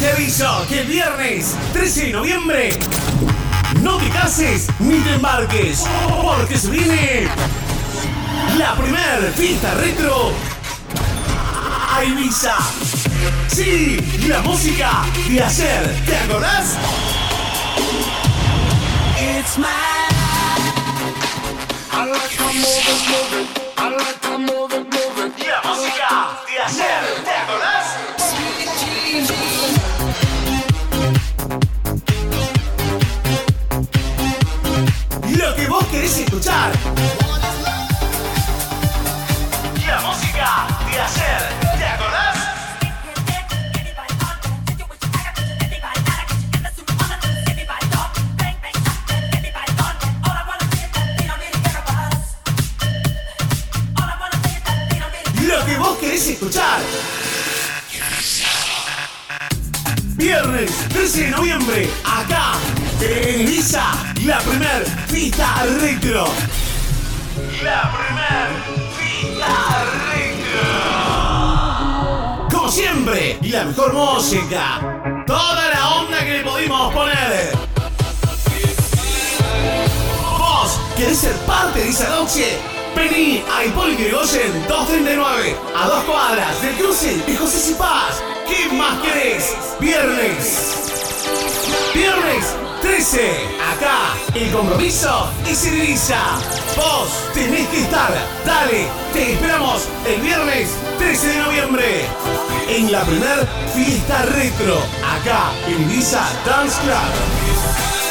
Te aviso que el viernes 13 de noviembre no te cases ni te embarques, porque se viene la primer fiesta retro a Ibiza. Sí, la música de ayer, ¿te acordás? It's my I like how move it. I like how move it. La música de ayer, ¿te acordás? Querés escuchar. La música de ayer, ¿te acordás? Lo que vos querés escuchar. Viernes 13 de noviembre, acá, en la primer fiesta retro. La primer fiesta retro. Como siempre, y la mejor música. Toda la onda que le pudimos poner. ¿Vos querés ser parte de esa noche? Vení a Hipólito Yrigoyen 239, a dos cuadras del cruce de José Paz. ¿Qué más querés? Viernes. Viernes 13. Acá, el compromiso es Ibiza. Vos tenés que estar. Dale, te esperamos el viernes 13 de noviembre. En la primer fiesta retro. Acá, en Ibiza Dance Club.